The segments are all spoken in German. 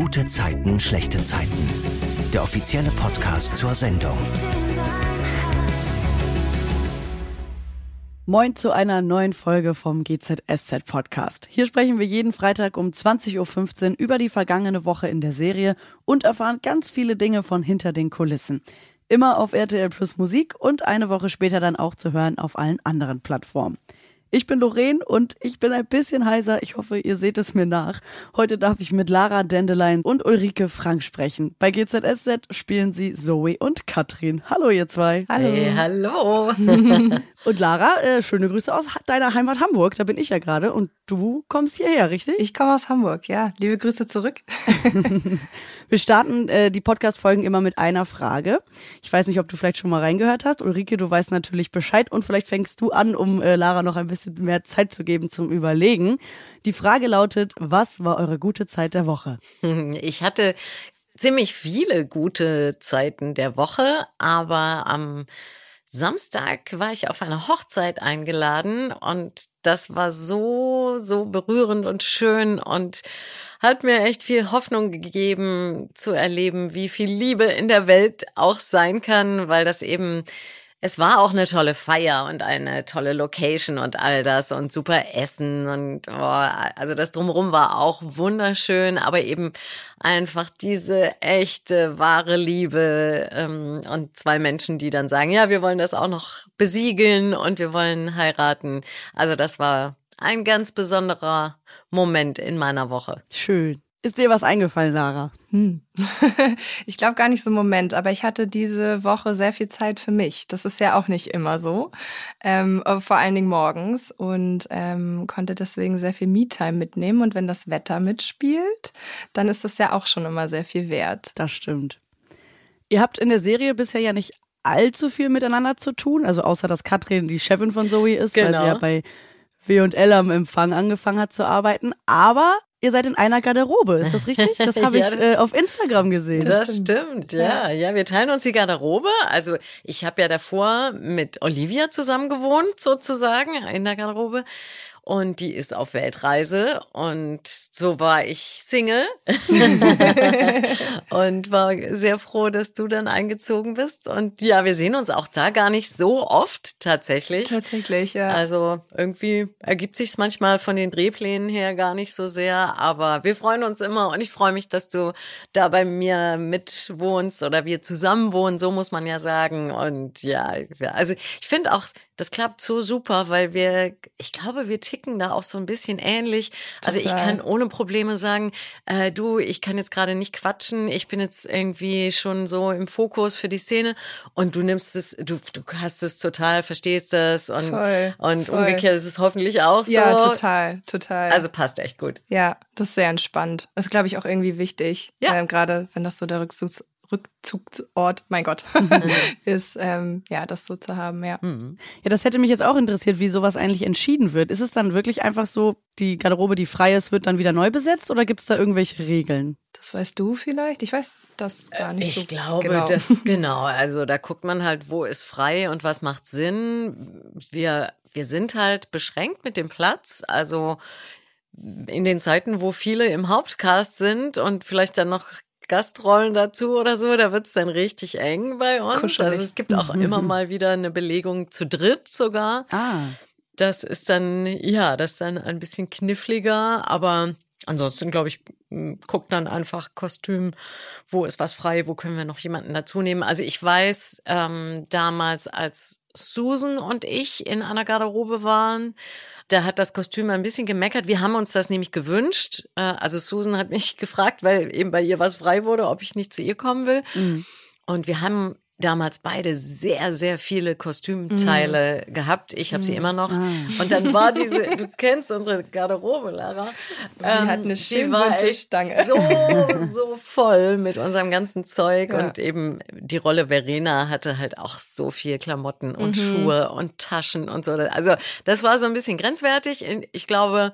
Gute Zeiten, schlechte Zeiten. Der offizielle Podcast zur Sendung. Moin zu einer neuen Folge vom GZSZ Podcast. Hier sprechen wir jeden Freitag um 20.15 Uhr über die vergangene Woche in der Serie und erfahren ganz viele Dinge von hinter den Kulissen. Immer auf RTL Plus Musik und eine Woche später dann auch zu hören auf allen anderen Plattformen. Ich bin Lorraine und ich bin ein bisschen heiser. Ich hoffe, ihr seht es mir nach. Heute darf ich mit Lara Dandelion und Ulrike Frank sprechen. Bei GZSZ spielen sie Zoe und Katrin. Hallo, ihr zwei. Hallo. Hey, hallo. und Lara, äh, schöne Grüße aus deiner Heimat Hamburg. Da bin ich ja gerade. Und du kommst hierher, richtig? Ich komme aus Hamburg, ja. Liebe Grüße zurück. Wir starten äh, die Podcast-Folgen immer mit einer Frage. Ich weiß nicht, ob du vielleicht schon mal reingehört hast. Ulrike, du weißt natürlich Bescheid und vielleicht fängst du an, um äh, Lara noch ein bisschen mehr Zeit zu geben zum Überlegen. Die Frage lautet, was war eure gute Zeit der Woche? Ich hatte ziemlich viele gute Zeiten der Woche, aber am Samstag war ich auf eine Hochzeit eingeladen und das war so, so berührend und schön und hat mir echt viel Hoffnung gegeben zu erleben, wie viel Liebe in der Welt auch sein kann, weil das eben es war auch eine tolle Feier und eine tolle Location und all das und super Essen und oh, also das drumherum war auch wunderschön, aber eben einfach diese echte wahre Liebe ähm, und zwei Menschen, die dann sagen, ja, wir wollen das auch noch besiegeln und wir wollen heiraten. Also das war ein ganz besonderer Moment in meiner Woche. Schön. Ist dir was eingefallen, Lara? Hm. ich glaube gar nicht so einen Moment, aber ich hatte diese Woche sehr viel Zeit für mich. Das ist ja auch nicht immer so, ähm, vor allen Dingen morgens und ähm, konnte deswegen sehr viel Me-Time mitnehmen. Und wenn das Wetter mitspielt, dann ist das ja auch schon immer sehr viel wert. Das stimmt. Ihr habt in der Serie bisher ja nicht allzu viel miteinander zu tun, also außer dass Katrin die Chefin von Zoe ist, genau. weil sie ja genau. bei W&L am Empfang angefangen hat zu arbeiten. Aber Ihr seid in einer Garderobe, ist das richtig? Das habe ja, ich äh, auf Instagram gesehen. Das, das stimmt, ja. ja. Ja, wir teilen uns die Garderobe. Also ich habe ja davor mit Olivia zusammen gewohnt, sozusagen, in der Garderobe und die ist auf Weltreise. Und so war ich Single. Und war sehr froh, dass du dann eingezogen bist. Und ja, wir sehen uns auch da gar nicht so oft tatsächlich. Tatsächlich, ja. Also irgendwie ergibt sich's manchmal von den Drehplänen her gar nicht so sehr, aber wir freuen uns immer. Und ich freue mich, dass du da bei mir mitwohnst oder wir zusammen wohnen, so muss man ja sagen. Und ja, also ich finde auch das klappt so super, weil wir, ich glaube, wir ticken da auch so ein bisschen ähnlich. Total. Also ich kann ohne Probleme sagen, äh, du, ich kann jetzt gerade nicht quatschen, ich bin jetzt irgendwie schon so im Fokus für die Szene und du nimmst es, du, du hast es total, verstehst das und, voll, und voll. umgekehrt ist es hoffentlich auch so. Ja, total, total. Also passt echt gut. Ja, das ist sehr entspannt. Das ist, glaube ich, auch irgendwie wichtig. Ja. Ähm, gerade wenn das so der Rückzugs Rückzugsort, mein Gott, ist, ähm, ja, das so zu haben, ja. Mhm. Ja, das hätte mich jetzt auch interessiert, wie sowas eigentlich entschieden wird. Ist es dann wirklich einfach so, die Garderobe, die frei ist, wird dann wieder neu besetzt oder gibt es da irgendwelche Regeln? Das weißt du vielleicht? Ich weiß das gar nicht ich so Ich glaube, genau. das, genau, also da guckt man halt, wo ist frei und was macht Sinn. Wir, wir sind halt beschränkt mit dem Platz, also in den Zeiten, wo viele im Hauptcast sind und vielleicht dann noch Gastrollen dazu oder so, da wird's dann richtig eng bei uns. Kuschelig. Also es gibt auch immer mal wieder eine Belegung zu dritt sogar. Ah. Das ist dann, ja, das ist dann ein bisschen kniffliger, aber ansonsten glaube ich, guckt dann einfach Kostüm, wo ist was frei, wo können wir noch jemanden dazu nehmen. Also ich weiß, ähm, damals als Susan und ich in einer Garderobe waren, da hat das Kostüm ein bisschen gemeckert. Wir haben uns das nämlich gewünscht. Äh, also Susan hat mich gefragt, weil eben bei ihr was frei wurde, ob ich nicht zu ihr kommen will. Mhm. Und wir haben damals beide sehr, sehr viele Kostümteile mm. gehabt. Ich habe mm. sie immer noch. Ah. Und dann war diese, du kennst unsere Garderobe, Lara. Die ähm, hat eine schöne Stange. So, so voll mit unserem ganzen Zeug. Ja. Und eben die Rolle Verena hatte halt auch so viel Klamotten und mhm. Schuhe und Taschen und so. Also das war so ein bisschen grenzwertig. Ich glaube,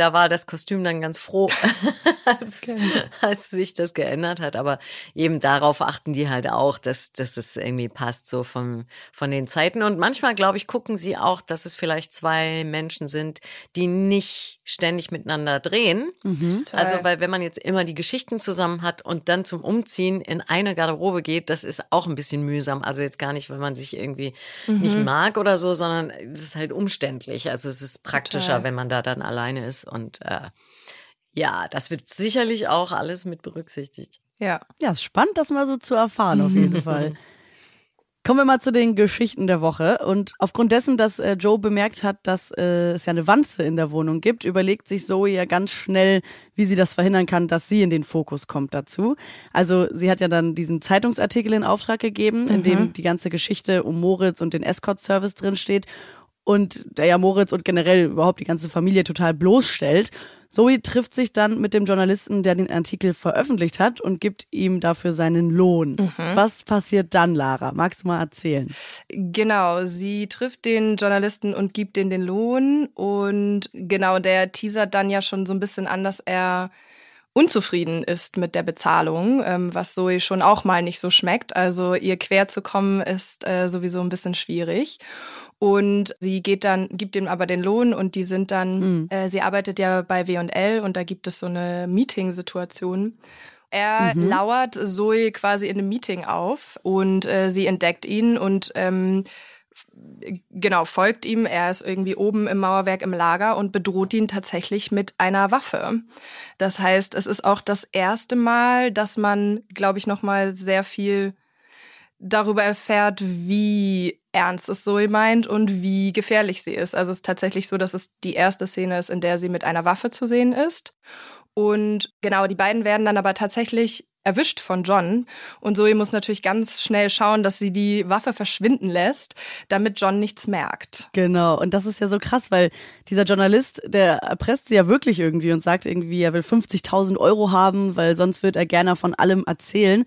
da war das Kostüm dann ganz froh, als, okay. als sich das geändert hat. Aber eben darauf achten die halt auch, dass, dass es irgendwie passt, so von, von den Zeiten. Und manchmal, glaube ich, gucken sie auch, dass es vielleicht zwei Menschen sind, die nicht ständig miteinander drehen. Mhm. Also, weil wenn man jetzt immer die Geschichten zusammen hat und dann zum Umziehen in eine Garderobe geht, das ist auch ein bisschen mühsam. Also jetzt gar nicht, wenn man sich irgendwie mhm. nicht mag oder so, sondern es ist halt umständlich. Also es ist praktischer, Total. wenn man da dann alleine ist. Und äh, ja, das wird sicherlich auch alles mit berücksichtigt. Ja. Ja, ist spannend, das mal so zu erfahren, auf jeden Fall. Kommen wir mal zu den Geschichten der Woche. Und aufgrund dessen, dass äh, Joe bemerkt hat, dass äh, es ja eine Wanze in der Wohnung gibt, überlegt sich Zoe ja ganz schnell, wie sie das verhindern kann, dass sie in den Fokus kommt dazu. Also sie hat ja dann diesen Zeitungsartikel in Auftrag gegeben, in dem mhm. die ganze Geschichte um Moritz und den Escort-Service drin steht und der ja Moritz und generell überhaupt die ganze Familie total bloßstellt. Zoe trifft sich dann mit dem Journalisten, der den Artikel veröffentlicht hat und gibt ihm dafür seinen Lohn. Mhm. Was passiert dann, Lara? Magst du mal erzählen? Genau, sie trifft den Journalisten und gibt ihm den Lohn und genau, der teasert dann ja schon so ein bisschen an, dass er unzufrieden ist mit der Bezahlung, ähm, was Zoe schon auch mal nicht so schmeckt. Also ihr quer zu kommen ist äh, sowieso ein bisschen schwierig. Und sie geht dann, gibt ihm aber den Lohn und die sind dann, mhm. äh, sie arbeitet ja bei W&L und da gibt es so eine Meeting-Situation. Er mhm. lauert Zoe quasi in einem Meeting auf und äh, sie entdeckt ihn und ähm, genau, folgt ihm. Er ist irgendwie oben im Mauerwerk im Lager und bedroht ihn tatsächlich mit einer Waffe. Das heißt, es ist auch das erste Mal, dass man, glaube ich, nochmal sehr viel darüber erfährt, wie ernst es Zoe meint und wie gefährlich sie ist. Also es ist tatsächlich so, dass es die erste Szene ist, in der sie mit einer Waffe zu sehen ist. Und genau, die beiden werden dann aber tatsächlich erwischt von John. Und Zoe muss natürlich ganz schnell schauen, dass sie die Waffe verschwinden lässt, damit John nichts merkt. Genau. Und das ist ja so krass, weil dieser Journalist, der erpresst sie ja wirklich irgendwie und sagt irgendwie, er will 50.000 Euro haben, weil sonst wird er gerne von allem erzählen.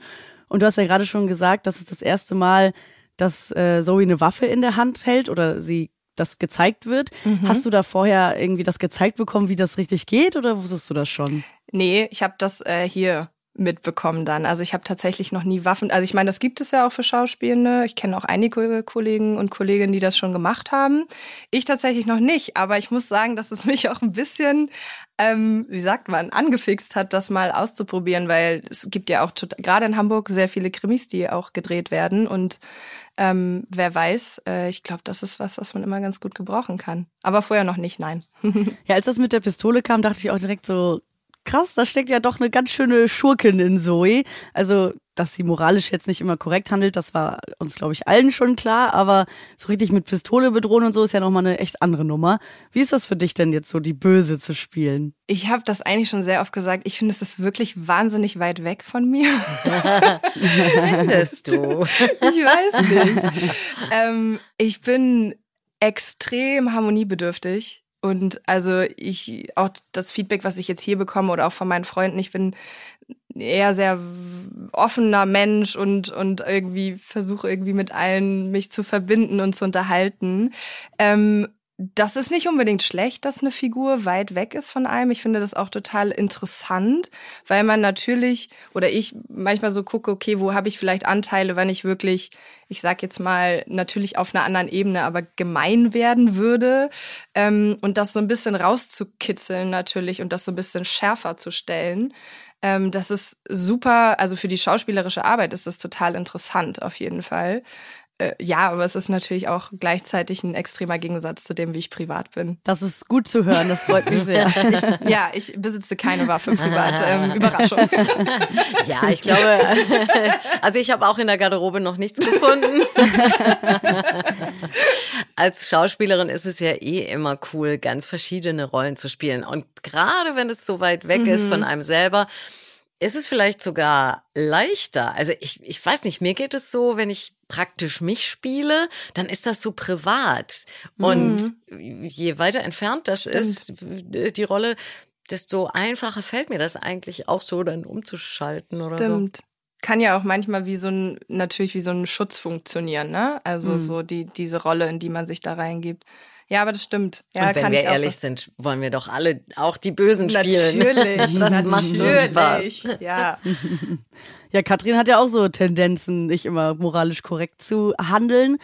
Und du hast ja gerade schon gesagt, das ist das erste Mal, dass äh, Zoe eine Waffe in der Hand hält oder sie das gezeigt wird. Mhm. Hast du da vorher irgendwie das gezeigt bekommen, wie das richtig geht oder wusstest du das schon? Nee, ich habe das äh, hier mitbekommen dann. Also ich habe tatsächlich noch nie Waffen. Also ich meine, das gibt es ja auch für Schauspielende. Ich kenne auch einige Kollegen und Kolleginnen, die das schon gemacht haben. Ich tatsächlich noch nicht, aber ich muss sagen, dass es mich auch ein bisschen, ähm, wie sagt man, angefixt hat, das mal auszuprobieren, weil es gibt ja auch gerade in Hamburg sehr viele Krimis, die auch gedreht werden und ähm, wer weiß, äh, ich glaube, das ist was, was man immer ganz gut gebrauchen kann. Aber vorher noch nicht, nein. ja, als das mit der Pistole kam, dachte ich auch direkt so, krass, da steckt ja doch eine ganz schöne Schurkin in Zoe. Also, dass sie moralisch jetzt nicht immer korrekt handelt, das war uns, glaube ich, allen schon klar. Aber so richtig mit Pistole bedrohen und so ist ja nochmal eine echt andere Nummer. Wie ist das für dich denn jetzt so, die Böse zu spielen? Ich habe das eigentlich schon sehr oft gesagt. Ich finde, es ist wirklich wahnsinnig weit weg von mir. Findest du? Ich weiß nicht. ähm, ich bin extrem harmoniebedürftig und also ich, auch das Feedback, was ich jetzt hier bekomme oder auch von meinen Freunden, ich bin eher sehr offener Mensch und, und irgendwie versuche irgendwie mit allen mich zu verbinden und zu unterhalten. Ähm, das ist nicht unbedingt schlecht, dass eine Figur weit weg ist von einem. Ich finde das auch total interessant, weil man natürlich oder ich manchmal so gucke, okay, wo habe ich vielleicht Anteile, wenn ich wirklich, ich sag jetzt mal, natürlich auf einer anderen Ebene, aber gemein werden würde ähm, und das so ein bisschen rauszukitzeln natürlich und das so ein bisschen schärfer zu stellen. Ähm, das ist super, also für die schauspielerische Arbeit ist das total interessant auf jeden Fall. Äh, ja, aber es ist natürlich auch gleichzeitig ein extremer Gegensatz zu dem, wie ich privat bin. Das ist gut zu hören, das freut mich sehr. ich, ja, ich besitze keine Waffe privat. Ähm, Überraschung. ja, ich glaube, also ich habe auch in der Garderobe noch nichts gefunden. Als Schauspielerin ist es ja eh immer cool, ganz verschiedene Rollen zu spielen. Und gerade wenn es so weit weg mhm. ist von einem selber, ist es vielleicht sogar leichter. Also ich, ich weiß nicht, mir geht es so, wenn ich praktisch mich spiele, dann ist das so privat. Und mhm. je weiter entfernt das Stimmt. ist, die Rolle, desto einfacher fällt mir das eigentlich auch so, dann umzuschalten oder Stimmt. so kann ja auch manchmal wie so ein, natürlich wie so ein Schutz funktionieren, ne? Also mhm. so die, diese Rolle, in die man sich da reingibt. Ja, aber das stimmt. Ja, und wenn wir ehrlich sind, wollen wir doch alle auch die Bösen spielen. Natürlich. das natürlich. macht Spaß. Ja. Ja, Katrin hat ja auch so Tendenzen, nicht immer moralisch korrekt zu handeln.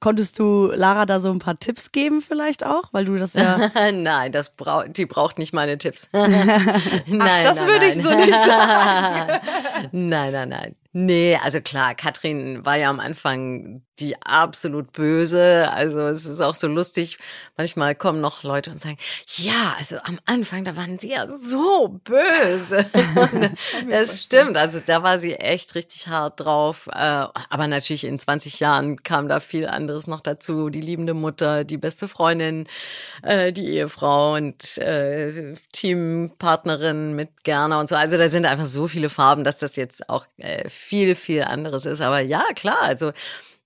Konntest du Lara da so ein paar Tipps geben vielleicht auch, weil du das ja nein, das braucht die braucht nicht meine Tipps. nein, Ach, das nein, würde nein. ich so nicht sagen. nein, nein, nein. Nee, also klar, Katrin war ja am Anfang die absolut böse. Also es ist auch so lustig. Manchmal kommen noch Leute und sagen, ja, also am Anfang, da waren sie ja so böse. das stimmt. Also da war sie echt richtig hart drauf. Äh, Aber natürlich in 20 Jahren kam da viel anderes noch dazu. Die liebende Mutter, die beste Freundin, äh, die Ehefrau und äh, Teampartnerin mit Gerner und so. Also da sind einfach so viele Farben, dass das jetzt auch viel, viel anderes ist. Aber ja, klar, also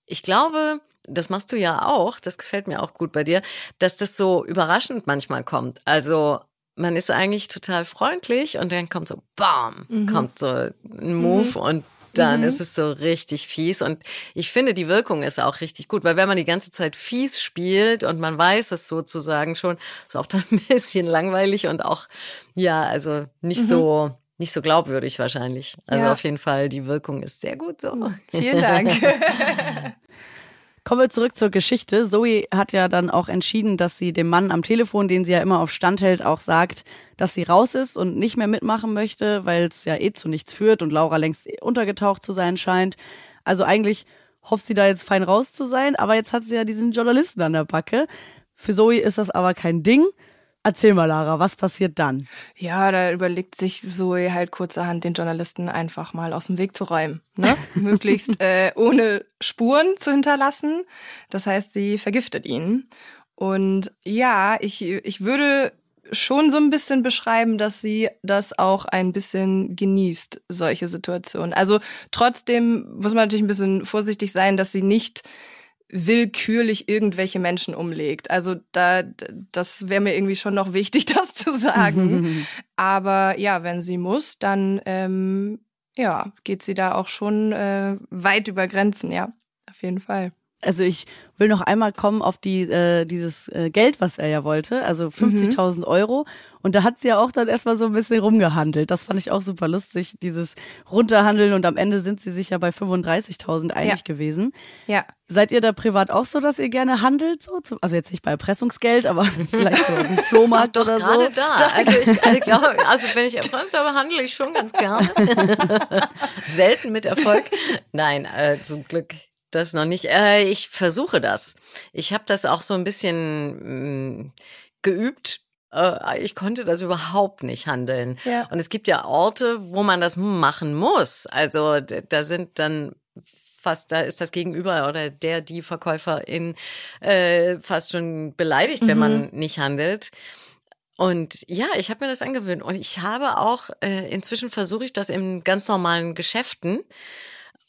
ich glaube, das machst du ja auch, das gefällt mir auch gut bei dir, dass das so überraschend manchmal kommt. Also man ist eigentlich total freundlich und dann kommt so, bam, Mhm. kommt so ein Move und dann Mhm. ist es so richtig fies. Und ich finde, die Wirkung ist auch richtig gut, weil wenn man die ganze Zeit fies spielt und man weiß es sozusagen schon, ist auch dann ein bisschen langweilig und auch, ja, also nicht so, nicht so glaubwürdig wahrscheinlich. Also Ja. auf jeden Fall, die Wirkung ist sehr gut so. Vielen Dank. Kommen wir zurück zur Geschichte. Zoe hat ja dann auch entschieden, dass sie dem Mann am Telefon, den sie ja immer auf Stand hält, auch sagt, dass sie raus ist und nicht mehr mitmachen möchte, weil es ja eh zu nichts führt und Laura längst untergetaucht zu sein scheint. Also eigentlich hofft sie da jetzt fein raus zu sein, aber jetzt hat sie ja diesen Journalisten an der Backe. Für Zoe ist das aber kein Ding. Erzähl mal, Lara, was passiert dann? Ja, da überlegt sich Zoe halt kurzerhand, den Journalisten einfach mal aus dem Weg zu räumen. Ne? Möglichst äh, ohne Spuren zu hinterlassen. Das heißt, sie vergiftet ihn. Und ja, ich, ich würde schon so ein bisschen beschreiben, dass sie das auch ein bisschen genießt, solche Situationen. Also trotzdem muss man natürlich ein bisschen vorsichtig sein, dass sie nicht willkürlich irgendwelche Menschen umlegt. Also da, das wäre mir irgendwie schon noch wichtig, das zu sagen. Aber ja, wenn sie muss, dann ähm, ja, geht sie da auch schon äh, weit über Grenzen, ja, auf jeden Fall. Also ich will noch einmal kommen auf die äh, dieses äh, Geld, was er ja wollte, also 50.000 Euro. Und da hat sie ja auch dann erstmal so ein bisschen rumgehandelt. Das fand ich auch super lustig, dieses Runterhandeln. Und am Ende sind sie sich ja bei 35.000 einig Ja. gewesen. Ja, Seid ihr da privat auch so, dass ihr gerne handelt? So? Also jetzt nicht bei Erpressungsgeld, aber vielleicht so dem Flohmarkt Doch, oder gerade so. da. Also ich also, glaube, also wenn ich erpresst habe, handle ich schon ganz gerne. Selten mit Erfolg. Nein, äh, zum Glück das noch nicht. Äh, ich versuche das. Ich habe das auch so ein bisschen mh, geübt. Äh, ich konnte das überhaupt nicht handeln. Ja. Und es gibt ja Orte, wo man das machen muss. Also da sind dann fast, da ist das Gegenüber oder der, die Verkäuferin äh, fast schon beleidigt, wenn man nicht handelt. Und ja, ich habe mir das angewöhnt. Und ich habe auch, äh, inzwischen versuche ich das in ganz normalen Geschäften.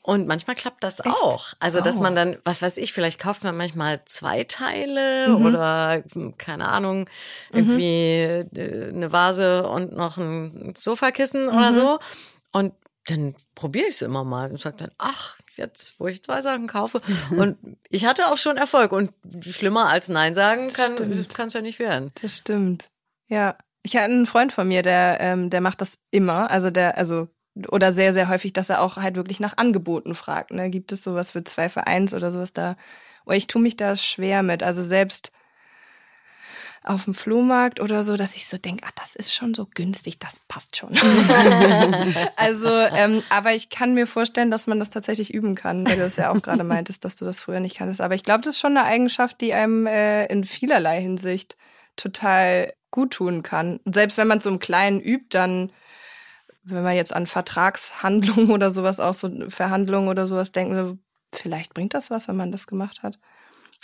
Und manchmal klappt das auch. Also, dass Oh. man dann, was weiß ich, vielleicht kauft man manchmal zwei Teile oder, hm, keine Ahnung, irgendwie äh, eine Vase und noch ein Sofakissen oder so. Und dann probiere ich es immer mal und sage dann, ach, jetzt, wo ich zwei Sachen kaufe. Und ich hatte auch schon Erfolg. Und schlimmer als Nein sagen kann es ja nicht werden. Das stimmt. Ja. Ich hatte einen Freund von mir, der, ähm, der macht das immer. Also der, also, oder sehr, sehr häufig, dass er auch halt wirklich nach Angeboten fragt. Ne? Gibt es sowas für zwei für eins oder sowas da? Oh, ich tue mich da schwer mit. Also selbst auf dem Flohmarkt oder so, dass ich so denke, ah, das ist schon so günstig, das passt schon. also, ähm, aber ich kann mir vorstellen, dass man das tatsächlich üben kann, weil du es ja auch gerade meintest, dass du das früher nicht kanntest. Aber ich glaube, das ist schon eine Eigenschaft, die einem äh, in vielerlei Hinsicht total gut tun kann. Und selbst wenn man so im Kleinen übt, dann, wenn man jetzt an Vertragshandlungen oder sowas auch so Verhandlungen oder sowas denken, vielleicht bringt das was, wenn man das gemacht hat.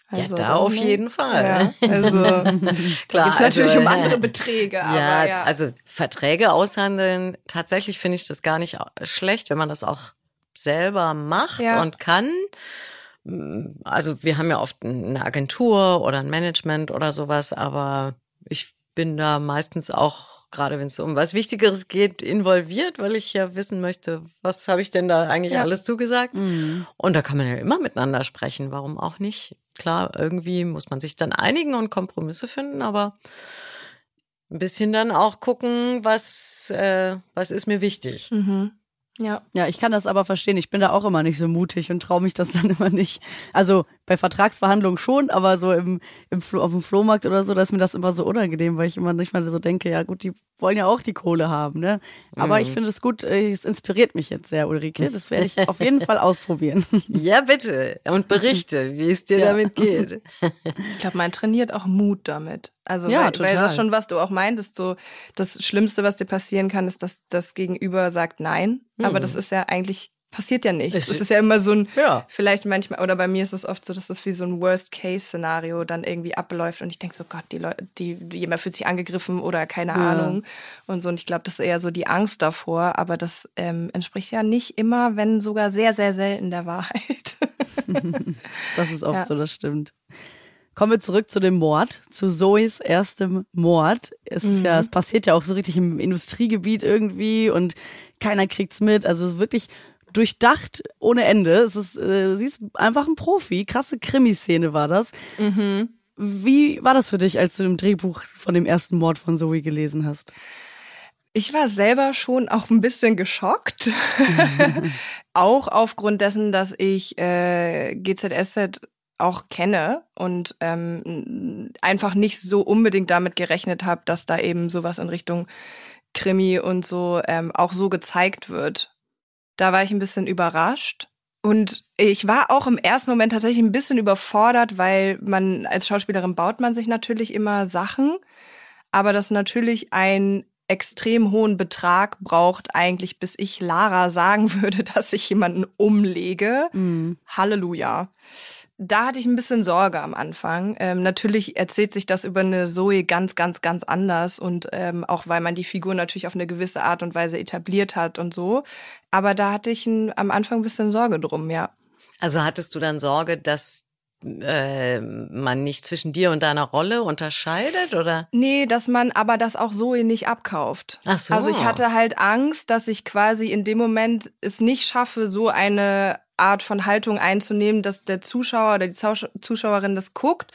Also, ja, da auf jeden Fall. Ja, also Klar, geht's natürlich also, um andere Beträge, aber ja, ja. also Verträge aushandeln, tatsächlich finde ich das gar nicht schlecht, wenn man das auch selber macht Ja. und kann. Mm, Also wir haben ja oft eine Agentur oder ein Management oder sowas, aber ich bin da meistens auch, gerade wenn es um was Wichtigeres geht, involviert, weil ich ja wissen möchte, was habe ich denn da eigentlich Ja. alles zugesagt. Mhm. Und da kann man ja immer miteinander sprechen, warum auch nicht? klar, irgendwie muss man sich dann einigen und Kompromisse finden, aber ein bisschen dann auch gucken, was, äh, was ist mir wichtig. Mhm. Ja. Ja, ich kann das aber verstehen. Ich bin da auch immer nicht so mutig und traue mich das dann immer nicht. Also bei Vertragsverhandlungen schon, aber so im, im Flo auf dem Flohmarkt oder so, da ist mir das immer so unangenehm, weil ich immer nicht mal so denke, ja gut, die wollen ja auch die Kohle haben, ne? Aber mhm. ich finde es gut, äh, es inspiriert mich jetzt sehr, Ulrike. Das werde ich auf jeden Fall ausprobieren. Ja, bitte. Und berichte, wie es dir ja. damit geht. Ich glaube, man trainiert auch Mut damit. Also ja, weil, total. weil das schon, was du auch meintest, so das Schlimmste, was dir passieren kann, ist, dass das Gegenüber sagt Nein. Mhm. Aber das ist ja eigentlich passiert ja nichts. Es ist ja immer so ein, ja. vielleicht manchmal, oder bei mir ist es oft so, dass das wie so ein Worst-Case-Szenario dann irgendwie abläuft und ich denke so, Gott, die Leute, die, jemand fühlt sich angegriffen oder keine ja. Ahnung und so. Und ich glaube, das ist eher so die Angst davor, aber das ähm, entspricht ja nicht immer, wenn sogar sehr, sehr selten der Wahrheit. das ist oft ja. so, das stimmt. Kommen wir zurück zu dem Mord, zu Zoes erstem Mord. Es ist mhm. ja, es passiert ja auch so richtig im Industriegebiet irgendwie und keiner kriegt's mit. Also wirklich durchdacht ohne Ende. Es ist, äh, sie ist einfach ein Profi. Krasse Krimiszene war das. Mhm. Wie war das für dich, als du im Drehbuch von dem ersten Mord von Zoe gelesen hast? Ich war selber schon auch ein bisschen geschockt. auch aufgrund dessen, dass ich äh, GZSZ auch kenne und ähm, einfach nicht so unbedingt damit gerechnet habe, dass da eben sowas in Richtung Krimi und so ähm, auch so gezeigt wird. Da war ich ein bisschen überrascht. Und ich war auch im ersten Moment tatsächlich ein bisschen überfordert, weil man als Schauspielerin baut man sich natürlich immer Sachen, aber das natürlich einen extrem hohen Betrag braucht eigentlich, bis ich Lara sagen würde, dass ich jemanden umlege. Mhm. Halleluja da hatte ich ein bisschen Sorge am Anfang. Ähm, natürlich erzählt sich das über eine Zoe ganz, ganz, ganz anders und ähm, auch weil man die Figur natürlich auf eine gewisse Art und Weise etabliert hat und so. Aber da hatte ich ein, am Anfang ein bisschen Sorge drum, ja. Also hattest du dann Sorge, dass äh, man nicht zwischen dir und deiner Rolle unterscheidet oder? Nee, dass man aber das auch Zoe nicht abkauft. Ach so. Also ich hatte halt Angst, dass ich quasi in dem Moment es nicht schaffe, so eine Art von Haltung einzunehmen, dass der Zuschauer oder die Zuschauerin das guckt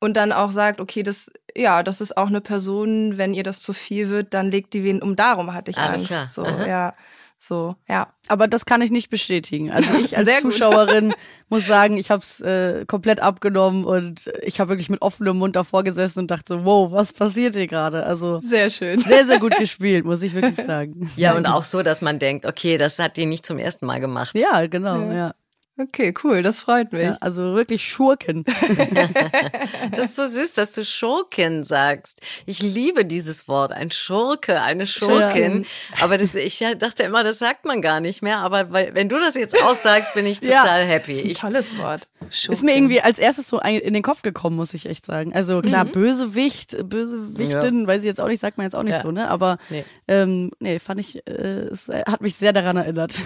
und dann auch sagt, okay, das ja, das ist auch eine Person, wenn ihr das zu viel wird, dann legt die wen um. Darum hatte ich Alles Angst. Klar. So, ja. So, ja. Aber das kann ich nicht bestätigen. Also ich als Zuschauerin muss sagen, ich habe es äh, komplett abgenommen und ich habe wirklich mit offenem Mund davor gesessen und dachte, wow, was passiert hier gerade? Also sehr schön, sehr sehr gut gespielt, muss ich wirklich sagen. Ja und auch so, dass man denkt, okay, das hat die nicht zum ersten Mal gemacht. Ja, genau, ja. ja. Okay, cool, das freut mich. Ja, also wirklich Schurken. das ist so süß, dass du Schurken sagst. Ich liebe dieses Wort, ein Schurke, eine Schurkin. Ja. Aber das, ich dachte immer, das sagt man gar nicht mehr. Aber weil, wenn du das jetzt aussagst, bin ich total ja, happy. Ist ein tolles Wort. Schurken. Ist mir irgendwie als erstes so in den Kopf gekommen, muss ich echt sagen. Also klar, mhm. Bösewicht, Bösewichtin, weiß ich jetzt auch nicht, sagt man jetzt auch nicht so, ne? Aber nee, ähm, nee fand ich, äh, es hat mich sehr daran erinnert.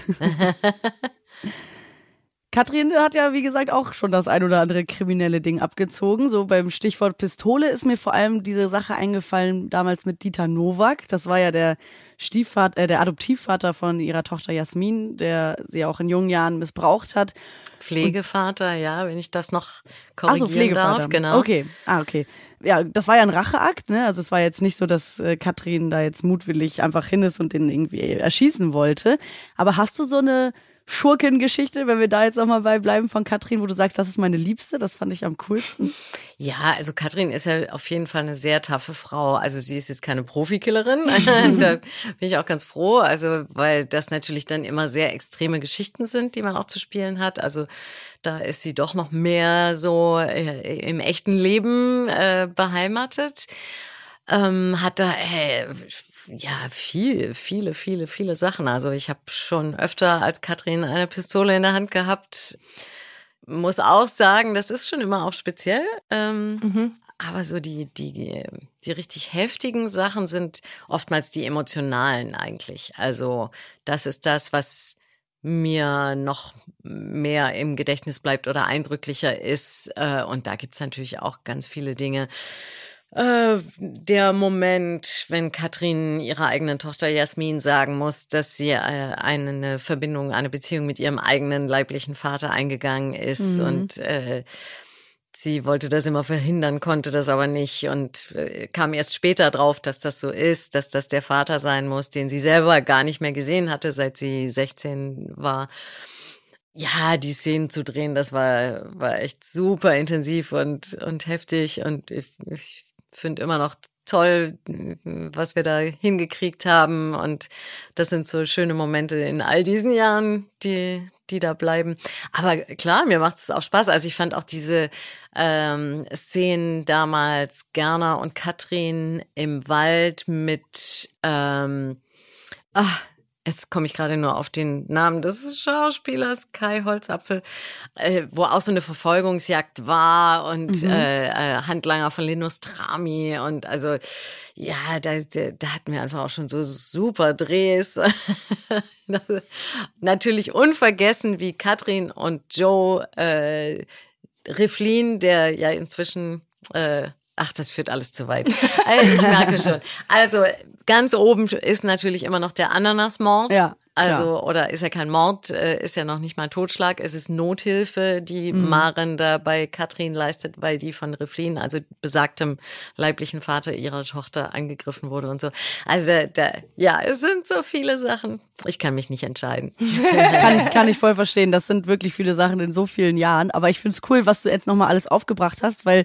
Katrin hat ja, wie gesagt, auch schon das ein oder andere kriminelle Ding abgezogen. So beim Stichwort Pistole ist mir vor allem diese Sache eingefallen, damals mit Dieter Nowak. Das war ja der Stiefvater, äh, der Adoptivvater von ihrer Tochter Jasmin, der sie auch in jungen Jahren missbraucht hat. Pflegevater, Und, ja, wenn ich das noch korrigieren so, Pflegevater. darf, genau. Okay, ah, okay. Ja, das war ja ein Racheakt, ne? Also es war jetzt nicht so, dass äh, Katrin da jetzt mutwillig einfach hin ist und den irgendwie erschießen wollte. Aber hast du so eine Schurkengeschichte, wenn wir da jetzt nochmal bei bleiben von Katrin, wo du sagst, das ist meine Liebste, das fand ich am coolsten. Ja, also Katrin ist ja auf jeden Fall eine sehr taffe Frau. Also sie ist jetzt keine Profikillerin, da bin ich auch ganz froh, also weil das natürlich dann immer sehr extreme Geschichten sind, die man auch zu spielen hat. Also da ist sie doch noch mehr so äh, im echten Leben äh, beheimatet. Ähm, hat da äh, ja, viel, viele, viele, viele Sachen. Also ich habe schon öfter als Katrin eine Pistole in der Hand gehabt. Muss auch sagen, das ist schon immer auch speziell. Ähm, mhm. Aber so die, die, die richtig heftigen Sachen sind oftmals die emotionalen eigentlich. Also das ist das, was mir noch mehr im Gedächtnis bleibt oder eindrücklicher ist. Äh, und da gibt's natürlich auch ganz viele Dinge äh, der Moment, wenn Katrin ihrer eigenen Tochter Jasmin sagen muss, dass sie äh, eine Verbindung, eine Beziehung mit ihrem eigenen leiblichen Vater eingegangen ist mhm. und äh, sie wollte das immer verhindern, konnte das aber nicht und äh, kam erst später drauf, dass das so ist, dass das der Vater sein muss, den sie selber gar nicht mehr gesehen hatte, seit sie 16 war. Ja, die Szenen zu drehen, das war, war echt super intensiv und, und heftig und ich, ich finde immer noch toll, was wir da hingekriegt haben. Und das sind so schöne Momente in all diesen Jahren, die, die da bleiben. Aber klar, mir macht es auch Spaß. Also ich fand auch diese ähm, Szenen damals Gerner und Katrin im Wald mit ähm, ach, Jetzt komme ich gerade nur auf den Namen des Schauspielers, Kai Holzapfel, äh, wo auch so eine Verfolgungsjagd war und mhm. äh, äh, Handlanger von Linus Trami und also ja, da, da, da hatten wir einfach auch schon so super Drehs. Natürlich unvergessen, wie Katrin und Joe äh, Riflin, der ja inzwischen äh, Ach, das führt alles zu weit. Äh, ich merke schon. Also ganz oben ist natürlich immer noch der Ananasmord. Ja. Also, oder ist ja kein Mord, äh, ist ja noch nicht mal Totschlag. Es ist Nothilfe, die mhm. Maren da bei Katrin leistet, weil die von Reflin, also besagtem leiblichen Vater ihrer Tochter, angegriffen wurde und so. Also, da, da, ja, es sind so viele Sachen. Ich kann mich nicht entscheiden. kann, kann ich voll verstehen. Das sind wirklich viele Sachen in so vielen Jahren. Aber ich finde es cool, was du jetzt nochmal alles aufgebracht hast, weil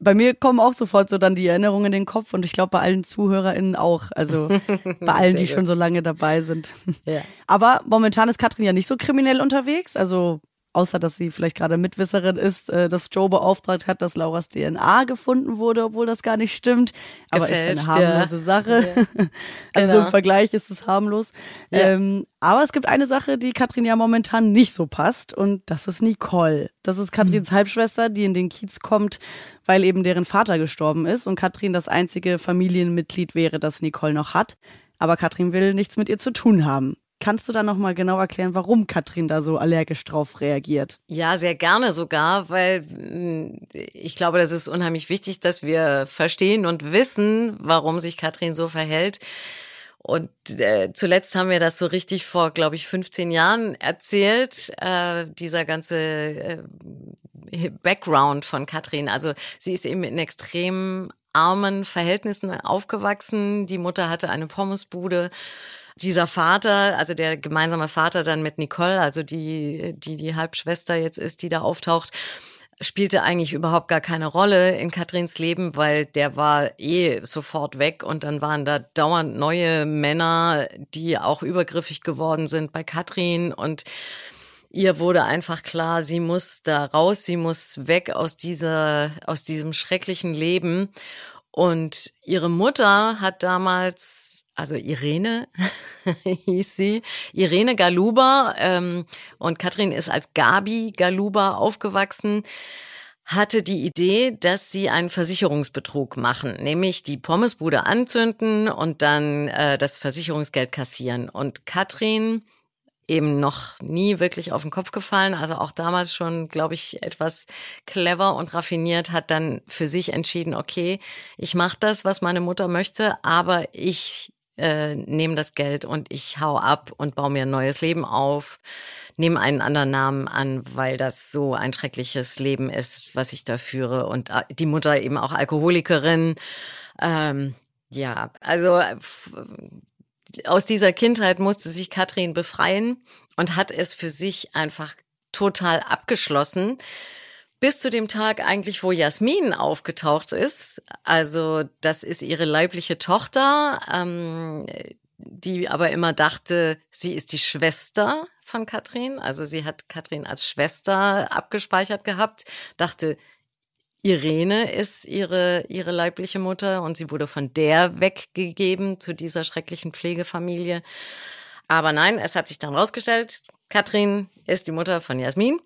bei mir kommen auch sofort so dann die Erinnerungen in den Kopf und ich glaube bei allen ZuhörerInnen auch. Also bei allen, die schon so lange dabei sind. Ja. Aber momentan ist Katrin ja nicht so kriminell unterwegs. Also außer dass sie vielleicht gerade Mitwisserin ist, äh, dass Joe beauftragt hat, dass Lauras DNA gefunden wurde, obwohl das gar nicht stimmt. Aber Gefälscht, ist eine harmlose ja. Sache. Ja. also genau. im Vergleich ist es harmlos. Ja. Ähm, aber es gibt eine Sache, die Katrin ja momentan nicht so passt und das ist Nicole. Das ist Katrins mhm. Halbschwester, die in den Kiez kommt, weil eben deren Vater gestorben ist und Katrin das einzige Familienmitglied wäre, das Nicole noch hat. Aber Katrin will nichts mit ihr zu tun haben. Kannst du da nochmal genau erklären, warum Katrin da so allergisch drauf reagiert? Ja, sehr gerne sogar, weil hm, ich glaube, das ist unheimlich wichtig, dass wir verstehen und wissen, warum sich Katrin so verhält. Und äh, zuletzt haben wir das so richtig vor, glaube ich, 15 Jahren erzählt, äh, dieser ganze äh, Background von Katrin. Also sie ist eben in extrem armen Verhältnissen aufgewachsen. Die Mutter hatte eine Pommesbude dieser Vater, also der gemeinsame Vater dann mit Nicole, also die, die die Halbschwester jetzt ist, die da auftaucht, spielte eigentlich überhaupt gar keine Rolle in Katrins Leben, weil der war eh sofort weg und dann waren da dauernd neue Männer, die auch übergriffig geworden sind bei Katrin und ihr wurde einfach klar, sie muss da raus, sie muss weg aus dieser, aus diesem schrecklichen Leben. Und ihre Mutter hat damals, also Irene hieß sie, Irene Galuba, ähm, und Katrin ist als Gabi Galuba aufgewachsen, hatte die Idee, dass sie einen Versicherungsbetrug machen, nämlich die Pommesbude anzünden und dann äh, das Versicherungsgeld kassieren. Und Katrin eben noch nie wirklich auf den Kopf gefallen. Also auch damals schon, glaube ich, etwas clever und raffiniert, hat dann für sich entschieden, okay, ich mache das, was meine Mutter möchte, aber ich äh, nehme das Geld und ich hau ab und baue mir ein neues Leben auf, nehme einen anderen Namen an, weil das so ein schreckliches Leben ist, was ich da führe. Und äh, die Mutter eben auch Alkoholikerin. Ähm, ja, also aus dieser Kindheit musste sich Katrin befreien und hat es für sich einfach total abgeschlossen. Bis zu dem Tag eigentlich, wo Jasmin aufgetaucht ist. Also das ist ihre leibliche Tochter, ähm, die aber immer dachte, sie ist die Schwester von Katrin. Also sie hat Katrin als Schwester abgespeichert gehabt, dachte, Irene ist ihre, ihre leibliche Mutter und sie wurde von der weggegeben zu dieser schrecklichen Pflegefamilie. Aber nein, es hat sich dann rausgestellt, Katrin ist die Mutter von Jasmin.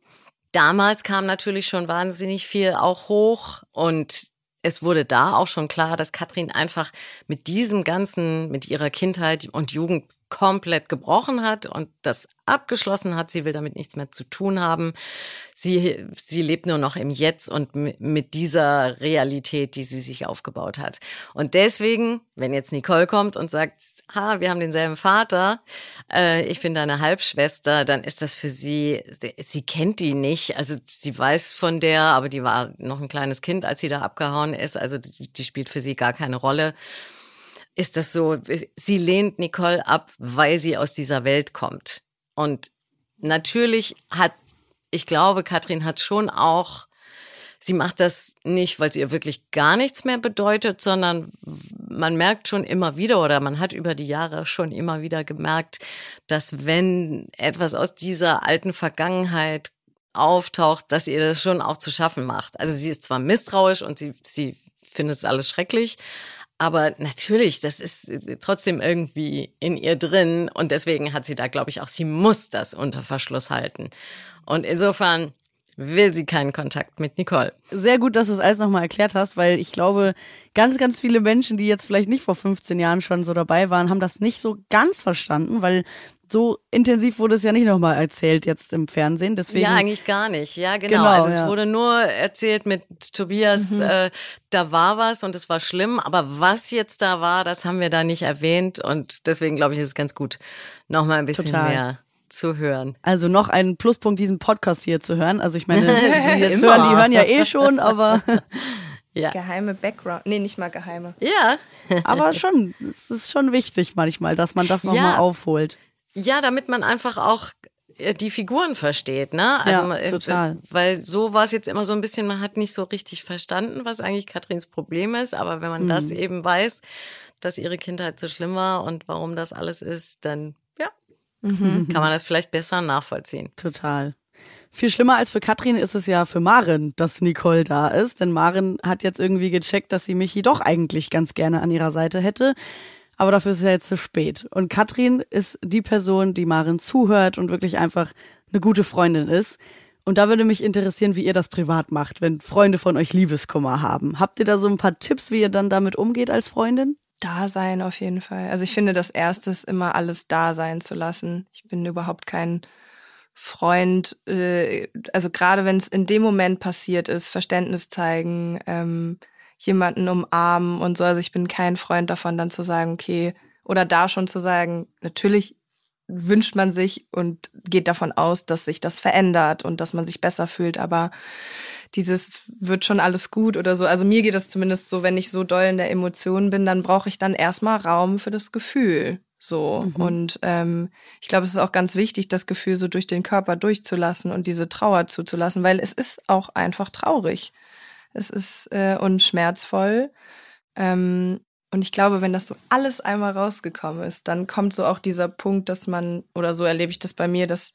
Damals kam natürlich schon wahnsinnig viel auch hoch und es wurde da auch schon klar, dass Katrin einfach mit diesem ganzen, mit ihrer Kindheit und Jugend komplett gebrochen hat und das abgeschlossen hat. Sie will damit nichts mehr zu tun haben. Sie, sie lebt nur noch im Jetzt und mit dieser Realität, die sie sich aufgebaut hat. Und deswegen, wenn jetzt Nicole kommt und sagt, ha, wir haben denselben Vater, äh, ich bin deine Halbschwester, dann ist das für sie, sie kennt die nicht. Also sie weiß von der, aber die war noch ein kleines Kind, als sie da abgehauen ist. Also die, die spielt für sie gar keine Rolle ist das so, sie lehnt Nicole ab, weil sie aus dieser Welt kommt. Und natürlich hat, ich glaube, Katrin hat schon auch, sie macht das nicht, weil sie ihr wirklich gar nichts mehr bedeutet, sondern man merkt schon immer wieder oder man hat über die Jahre schon immer wieder gemerkt, dass wenn etwas aus dieser alten Vergangenheit auftaucht, dass ihr das schon auch zu schaffen macht. Also sie ist zwar misstrauisch und sie, sie findet es alles schrecklich, aber natürlich, das ist äh, trotzdem irgendwie in ihr drin. Und deswegen hat sie da, glaube ich, auch, sie muss das unter Verschluss halten. Und insofern will sie keinen Kontakt mit Nicole. Sehr gut, dass du es alles nochmal erklärt hast, weil ich glaube, ganz, ganz viele Menschen, die jetzt vielleicht nicht vor 15 Jahren schon so dabei waren, haben das nicht so ganz verstanden, weil so intensiv wurde es ja nicht nochmal erzählt jetzt im Fernsehen. Deswegen ja, eigentlich gar nicht. Ja, genau. genau also ja. es wurde nur erzählt mit Tobias, mhm. äh, da war was und es war schlimm. Aber was jetzt da war, das haben wir da nicht erwähnt. Und deswegen glaube ich, ist es ganz gut, nochmal ein bisschen Total. mehr zu hören. Also noch ein Pluspunkt, diesen Podcast hier zu hören. Also ich meine, die jetzt hören, die hören ja eh schon, aber ja. geheime Background. Nee, nicht mal geheime. Ja. aber schon, es ist schon wichtig manchmal, dass man das nochmal ja. aufholt. Ja, damit man einfach auch äh, die Figuren versteht, ne? Also ja, äh, total. Weil so war es jetzt immer so ein bisschen, man hat nicht so richtig verstanden, was eigentlich Katrins Problem ist, aber wenn man mhm. das eben weiß, dass ihre Kindheit so schlimm war und warum das alles ist, dann ja, mhm. kann man das vielleicht besser nachvollziehen. Total. Viel schlimmer als für Katrin ist es ja für Maren, dass Nicole da ist, denn Maren hat jetzt irgendwie gecheckt, dass sie Michi doch eigentlich ganz gerne an ihrer Seite hätte aber dafür ist es ja jetzt zu spät. Und Katrin ist die Person, die Maren zuhört und wirklich einfach eine gute Freundin ist. Und da würde mich interessieren, wie ihr das privat macht, wenn Freunde von euch Liebeskummer haben. Habt ihr da so ein paar Tipps, wie ihr dann damit umgeht als Freundin? Da sein auf jeden Fall. Also ich finde, das Erste ist immer alles da sein zu lassen. Ich bin überhaupt kein Freund, äh, also gerade wenn es in dem Moment passiert ist, Verständnis zeigen, ähm, jemanden umarmen und so. Also ich bin kein Freund davon, dann zu sagen, okay, oder da schon zu sagen, natürlich wünscht man sich und geht davon aus, dass sich das verändert und dass man sich besser fühlt, aber dieses wird schon alles gut oder so. Also mir geht es zumindest so, wenn ich so doll in der Emotion bin, dann brauche ich dann erstmal Raum für das Gefühl. So. Mhm. Und ähm, ich glaube, es ist auch ganz wichtig, das Gefühl so durch den Körper durchzulassen und diese Trauer zuzulassen, weil es ist auch einfach traurig. Es ist äh, und schmerzvoll. Ähm, und ich glaube, wenn das so alles einmal rausgekommen ist, dann kommt so auch dieser Punkt, dass man, oder so erlebe ich das bei mir, dass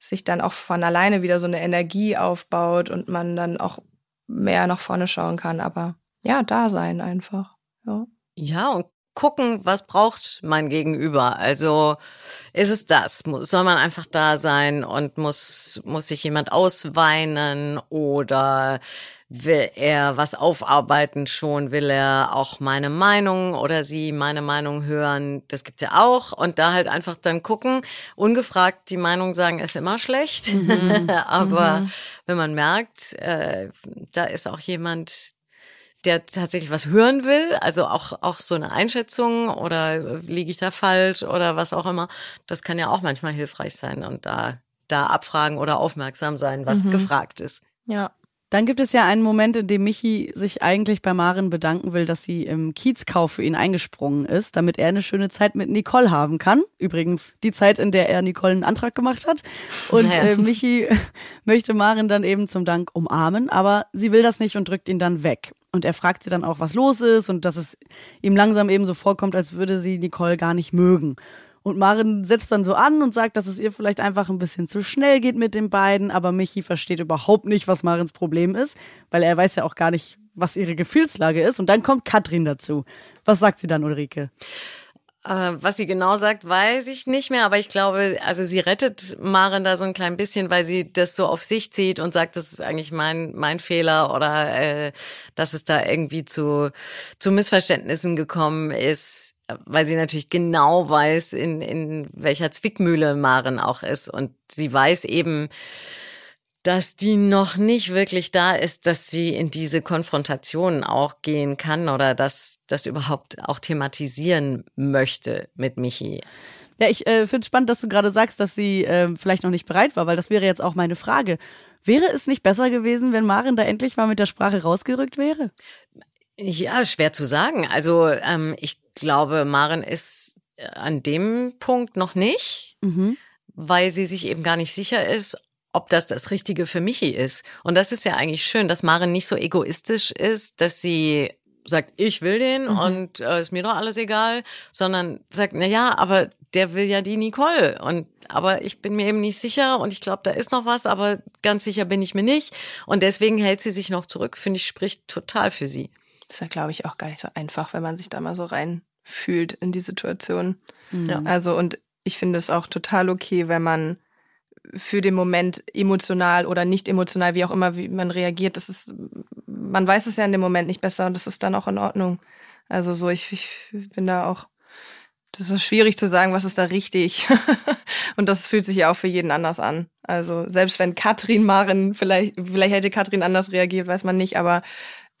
sich dann auch von alleine wieder so eine Energie aufbaut und man dann auch mehr nach vorne schauen kann. Aber ja, da sein einfach. Ja. Ja, und gucken, was braucht mein Gegenüber. Also ist es das? Soll man einfach da sein und muss, muss sich jemand ausweinen oder will er was aufarbeiten schon, will er auch meine Meinung oder sie meine Meinung hören, das gibt's ja auch und da halt einfach dann gucken, ungefragt die Meinung sagen ist immer schlecht, mhm. aber mhm. wenn man merkt, äh, da ist auch jemand, der tatsächlich was hören will, also auch auch so eine Einschätzung oder liege ich da falsch oder was auch immer, das kann ja auch manchmal hilfreich sein und da da abfragen oder aufmerksam sein, was mhm. gefragt ist. Ja. Dann gibt es ja einen Moment, in dem Michi sich eigentlich bei Maren bedanken will, dass sie im Kiezkauf für ihn eingesprungen ist, damit er eine schöne Zeit mit Nicole haben kann. Übrigens die Zeit, in der er Nicole einen Antrag gemacht hat. Und naja. äh, Michi möchte Maren dann eben zum Dank umarmen, aber sie will das nicht und drückt ihn dann weg. Und er fragt sie dann auch, was los ist und dass es ihm langsam eben so vorkommt, als würde sie Nicole gar nicht mögen. Und Maren setzt dann so an und sagt, dass es ihr vielleicht einfach ein bisschen zu schnell geht mit den beiden, aber Michi versteht überhaupt nicht, was Marens Problem ist, weil er weiß ja auch gar nicht, was ihre Gefühlslage ist. Und dann kommt Katrin dazu. Was sagt sie dann, Ulrike? Äh, was sie genau sagt, weiß ich nicht mehr, aber ich glaube, also sie rettet Maren da so ein klein bisschen, weil sie das so auf sich zieht und sagt, das ist eigentlich mein mein Fehler oder äh, dass es da irgendwie zu zu Missverständnissen gekommen ist weil sie natürlich genau weiß, in, in welcher Zwickmühle Maren auch ist. Und sie weiß eben, dass die noch nicht wirklich da ist, dass sie in diese Konfrontation auch gehen kann oder dass das überhaupt auch thematisieren möchte mit Michi. Ja, ich äh, finde es spannend, dass du gerade sagst, dass sie äh, vielleicht noch nicht bereit war, weil das wäre jetzt auch meine Frage. Wäre es nicht besser gewesen, wenn Maren da endlich mal mit der Sprache rausgerückt wäre? Ja, schwer zu sagen. Also ähm, ich glaube, Maren ist äh, an dem Punkt noch nicht, mhm. weil sie sich eben gar nicht sicher ist, ob das das Richtige für Michi ist. Und das ist ja eigentlich schön, dass Maren nicht so egoistisch ist, dass sie sagt, ich will den mhm. und äh, ist mir doch alles egal, sondern sagt, na ja, aber der will ja die Nicole und aber ich bin mir eben nicht sicher und ich glaube, da ist noch was, aber ganz sicher bin ich mir nicht und deswegen hält sie sich noch zurück, finde ich, spricht total für sie. Das ist ja, glaube ich, auch gar nicht so einfach, wenn man sich da mal so reinfühlt in die Situation. Ja. Also und ich finde es auch total okay, wenn man für den Moment emotional oder nicht emotional, wie auch immer, wie man reagiert. Das ist, man weiß es ja in dem Moment nicht besser und das ist dann auch in Ordnung. Also so, ich, ich bin da auch, das ist schwierig zu sagen, was ist da richtig. und das fühlt sich ja auch für jeden anders an. Also selbst wenn Katrin Maren, vielleicht, vielleicht hätte Katrin anders reagiert, weiß man nicht, aber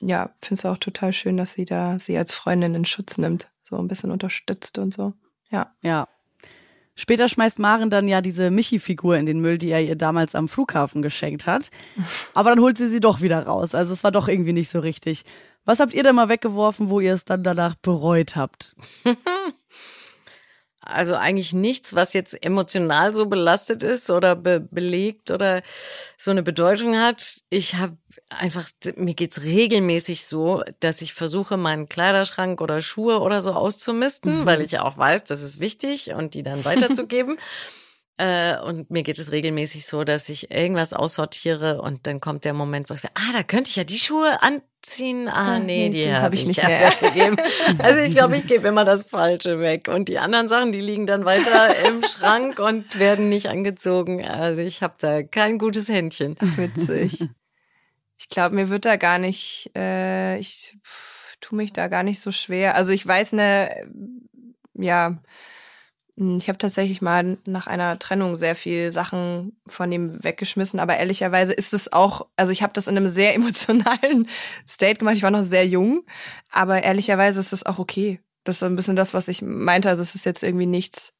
ja, finde es auch total schön, dass sie da sie als Freundin in Schutz nimmt, so ein bisschen unterstützt und so. Ja. Ja, Später schmeißt Maren dann ja diese Michi-Figur in den Müll, die er ihr damals am Flughafen geschenkt hat. Aber dann holt sie sie doch wieder raus. Also es war doch irgendwie nicht so richtig. Was habt ihr denn mal weggeworfen, wo ihr es dann danach bereut habt? Also eigentlich nichts, was jetzt emotional so belastet ist oder be belegt oder so eine Bedeutung hat. Ich habe einfach, mir geht's regelmäßig so, dass ich versuche, meinen Kleiderschrank oder Schuhe oder so auszumisten, mhm. weil ich ja auch weiß, das ist wichtig und die dann weiterzugeben. Äh, und mir geht es regelmäßig so, dass ich irgendwas aussortiere und dann kommt der Moment, wo ich sage, ah, da könnte ich ja die Schuhe anziehen. Ah, nee, die, die habe hab ich nicht mehr gegeben. Also ich glaube, ich gebe immer das Falsche weg. Und die anderen Sachen, die liegen dann weiter im Schrank und werden nicht angezogen. Also ich habe da kein gutes Händchen. Witzig. Ich glaube, mir wird da gar nicht, äh, ich tue mich da gar nicht so schwer. Also ich weiß eine, ja, ich habe tatsächlich mal nach einer Trennung sehr viel Sachen von ihm weggeschmissen, aber ehrlicherweise ist es auch, also ich habe das in einem sehr emotionalen State gemacht. Ich war noch sehr jung, aber ehrlicherweise ist das auch okay. Das ist ein bisschen das, was ich meinte. Also es ist jetzt irgendwie nichts,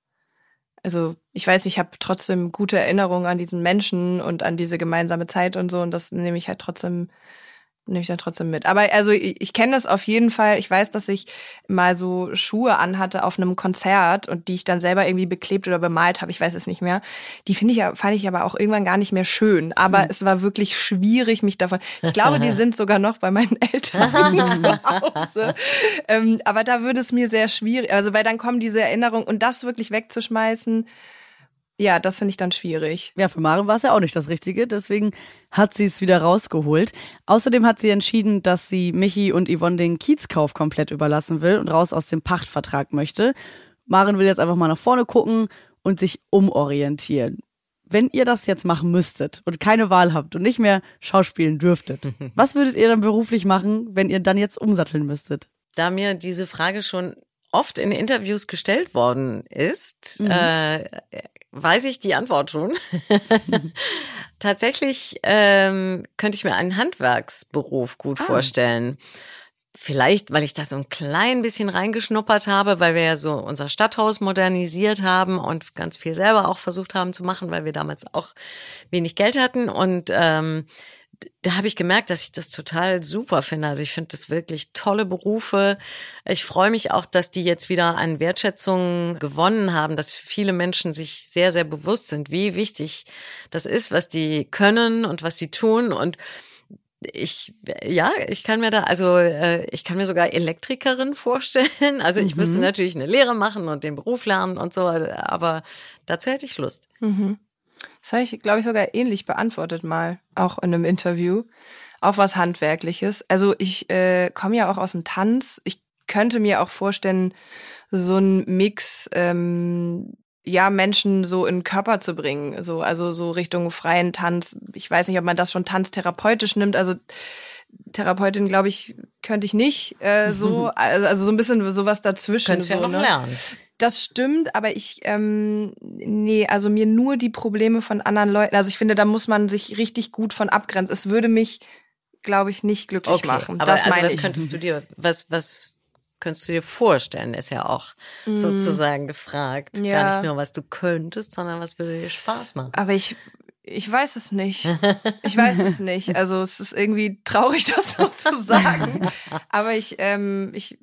also ich weiß, ich habe trotzdem gute Erinnerungen an diesen Menschen und an diese gemeinsame Zeit und so und das nehme ich halt trotzdem nehme ich dann trotzdem mit. Aber also ich, ich kenne das auf jeden Fall. Ich weiß, dass ich mal so Schuhe anhatte auf einem Konzert und die ich dann selber irgendwie beklebt oder bemalt habe. Ich weiß es nicht mehr. Die finde ich, fand ich aber auch irgendwann gar nicht mehr schön. Aber hm. es war wirklich schwierig, mich davon. Ich glaube, die sind sogar noch bei meinen Eltern zu Hause. Ähm, aber da würde es mir sehr schwierig, also weil dann kommen diese Erinnerungen und das wirklich wegzuschmeißen ja, das finde ich dann schwierig. Ja, für Maren war es ja auch nicht das Richtige, deswegen hat sie es wieder rausgeholt. Außerdem hat sie entschieden, dass sie Michi und Yvonne den Kiezkauf komplett überlassen will und raus aus dem Pachtvertrag möchte. Maren will jetzt einfach mal nach vorne gucken und sich umorientieren. Wenn ihr das jetzt machen müsstet und keine Wahl habt und nicht mehr schauspielen dürftet, was würdet ihr dann beruflich machen, wenn ihr dann jetzt umsatteln müsstet? Da mir diese Frage schon oft in Interviews gestellt worden ist, mhm. äh, weiß ich die Antwort schon. Tatsächlich ähm, könnte ich mir einen Handwerksberuf gut ah. vorstellen. Vielleicht, weil ich da so ein klein bisschen reingeschnuppert habe, weil wir ja so unser Stadthaus modernisiert haben und ganz viel selber auch versucht haben zu machen, weil wir damals auch wenig Geld hatten. Und ähm, da habe ich gemerkt, dass ich das total super finde. Also ich finde das wirklich tolle Berufe. Ich freue mich auch, dass die jetzt wieder an Wertschätzung gewonnen haben, dass viele Menschen sich sehr, sehr bewusst sind, wie wichtig das ist, was die können und was sie tun. Und ich, ja, ich kann mir da, also äh, ich kann mir sogar Elektrikerin vorstellen. Also ich mhm. müsste natürlich eine Lehre machen und den Beruf lernen und so, aber dazu hätte ich Lust. Mhm. Das habe ich, glaube ich, sogar ähnlich beantwortet mal, auch in einem Interview. Auch was Handwerkliches. Also ich äh, komme ja auch aus dem Tanz. Ich könnte mir auch vorstellen, so ein Mix, ähm, ja, Menschen so in den Körper zu bringen. So, also so Richtung freien Tanz. Ich weiß nicht, ob man das schon tanztherapeutisch nimmt. Also Therapeutin, glaube ich, könnte ich nicht äh, so, also, also so ein bisschen sowas dazwischen. Könntest so, ja noch ne? lernen. Das stimmt, aber ich, ähm, nee, also mir nur die Probleme von anderen Leuten, also ich finde, da muss man sich richtig gut von abgrenzen. Es würde mich, glaube ich, nicht glücklich Okay, machen. aber das also was ich. könntest du dir, was, was könntest du dir vorstellen, ist ja auch sozusagen gefragt. Gar Mm. Ja. nicht nur, was du könntest, sondern was würde dir Spaß machen. Aber ich, ich weiß es nicht. Ich weiß es nicht. Also es ist irgendwie traurig, das so zu sagen. Aber ich, ähm, ich,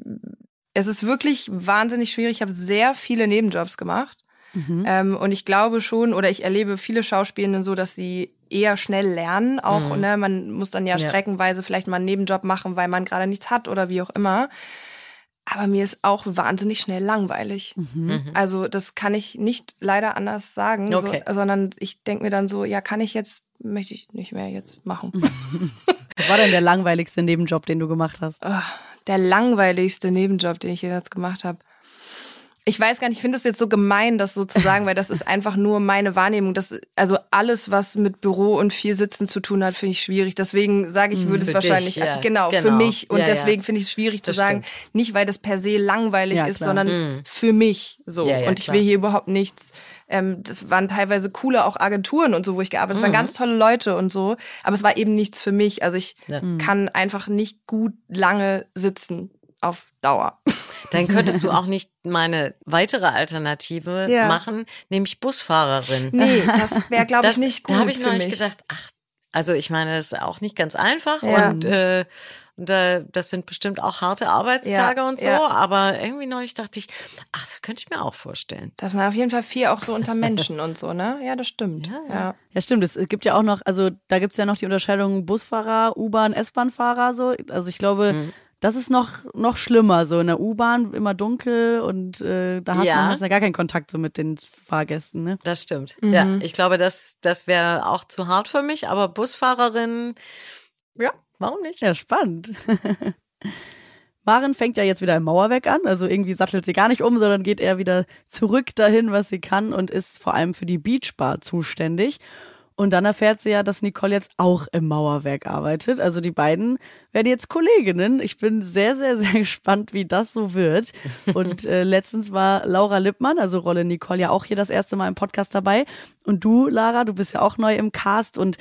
es ist wirklich wahnsinnig schwierig. Ich habe sehr viele Nebenjobs gemacht. Mhm. Ähm, und ich glaube schon, oder ich erlebe viele Schauspielenden so, dass sie eher schnell lernen. Auch, Mhm. ne, man muss dann ja, Ja. streckenweise vielleicht mal einen Nebenjob machen, weil man gerade nichts hat oder wie auch immer. Aber mir ist auch wahnsinnig schnell langweilig. Mhm. Also das kann ich nicht leider anders sagen, Okay. so, sondern ich denke mir dann so, ja, kann ich jetzt, möchte ich nicht mehr jetzt machen. Was war denn der langweiligste Nebenjob, den du gemacht hast? Ah, der langweiligste Nebenjob, den ich jetzt gemacht habe. Ich weiß gar nicht, ich finde das jetzt so gemein, das so zu sagen, weil das ist einfach nur meine Wahrnehmung. Das, also alles, was mit Büro und viel Sitzen zu tun hat, finde ich schwierig. Deswegen sage ich, würde Für es wahrscheinlich, dich, ja. genau, für Genau. mich. Und Ja, ja. deswegen finde ich es schwierig zu Das sagen, nicht weil das per se langweilig Ja, ist, sondern Mhm. für mich so. Ja, ja, und ich klar. will hier überhaupt nichts. Ähm, das waren teilweise coole auch Agenturen und so, wo ich gearbeitet habe. Es waren ganz tolle Leute und so. Aber es war eben nichts für mich. Also ich Ja. kann einfach nicht gut lange sitzen auf Dauer. Dann könntest du auch nicht meine weitere Alternative Ja. machen, nämlich Busfahrerin. Nee, das wäre, glaube ich, nicht gut. Da habe ich für neulich mich. gedacht, ach, also ich meine, das ist auch nicht ganz einfach Ja. und äh, und da, das sind bestimmt auch harte Arbeitstage Ja, und so, ja. aber irgendwie neulich dachte ich, ach, das könnte ich mir auch vorstellen. Dass man auf jeden Fall viel auch so unter Menschen und so, ne? Ja, das stimmt. Ja, Ja, ja. Ja, stimmt. Es gibt ja auch noch, also da gibt's ja noch die Unterscheidung Busfahrer, U-Bahn, S-Bahn-Fahrer. So. Also ich glaube, Mhm. Das ist noch, noch schlimmer. So in der U-Bahn immer dunkel und äh, da hast Ja. man hast ja gar keinen Kontakt so mit den Fahrgästen. Ne? Das stimmt. Mhm. Ja, ich glaube, das, das wäre auch zu hart für mich, aber Busfahrerin, ja, warum nicht? Ja, spannend. Maren fängt ja jetzt wieder im Mauerwerk an, also irgendwie sattelt sie gar nicht um, sondern geht eher wieder zurück dahin, was sie kann und ist vor allem für die Beachbar zuständig. Und dann erfährt sie ja, dass Nicole jetzt auch im Mauerwerk arbeitet. Also die beiden werden jetzt Kolleginnen. Ich bin sehr, sehr, sehr gespannt, wie das so wird. Und äh, letztens war Laura Lippmann, also Rolle Nicole, ja auch hier das erste Mal im Podcast dabei. Und du, Lara, du bist ja auch neu im Cast und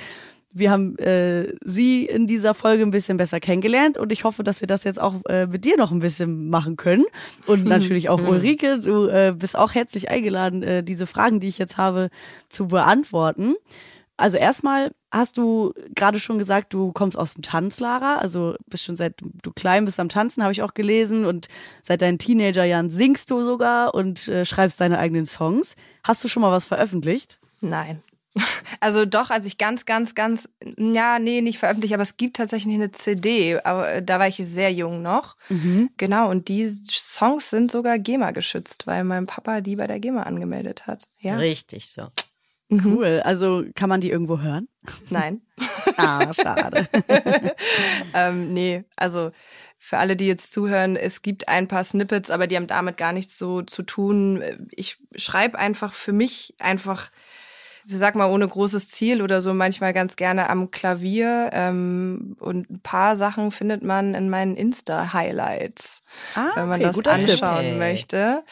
wir haben äh, sie in dieser Folge ein bisschen besser kennengelernt und ich hoffe, dass wir das jetzt auch äh, mit dir noch ein bisschen machen können. Und natürlich auch Ulrike, du äh, bist auch herzlich eingeladen, äh, diese Fragen, die ich jetzt habe, zu beantworten. Also erstmal hast du gerade schon gesagt, du kommst aus dem Tanz, Lara. Also bist schon seit du klein bist am Tanzen, habe ich auch gelesen. Und seit deinen Teenagerjahren singst du sogar und äh, schreibst deine eigenen Songs. Hast du schon mal was veröffentlicht? Nein. Also doch, als ich ganz, ganz, ganz, ja, nee, nicht veröffentlicht, aber es gibt tatsächlich eine CD, aber äh, da war ich sehr jung noch. Genau, und die Songs sind sogar GEMA geschützt, weil mein Papa die bei der GEMA angemeldet hat. Ja. Richtig so. Mhm. Cool. Also kann man die irgendwo hören? Nein. Ah, schade. ähm, nee, also für alle, die jetzt zuhören, es gibt ein paar Snippets, aber die haben damit gar nichts so zu tun. Ich schreibe einfach für mich einfach, ich sag mal, ohne großes Ziel oder so, manchmal ganz gerne am Klavier. Ähm, und ein paar Sachen findet man in meinen Insta-Highlights. Ah, wenn man okay, das Tipp. anschauen Okay. möchte.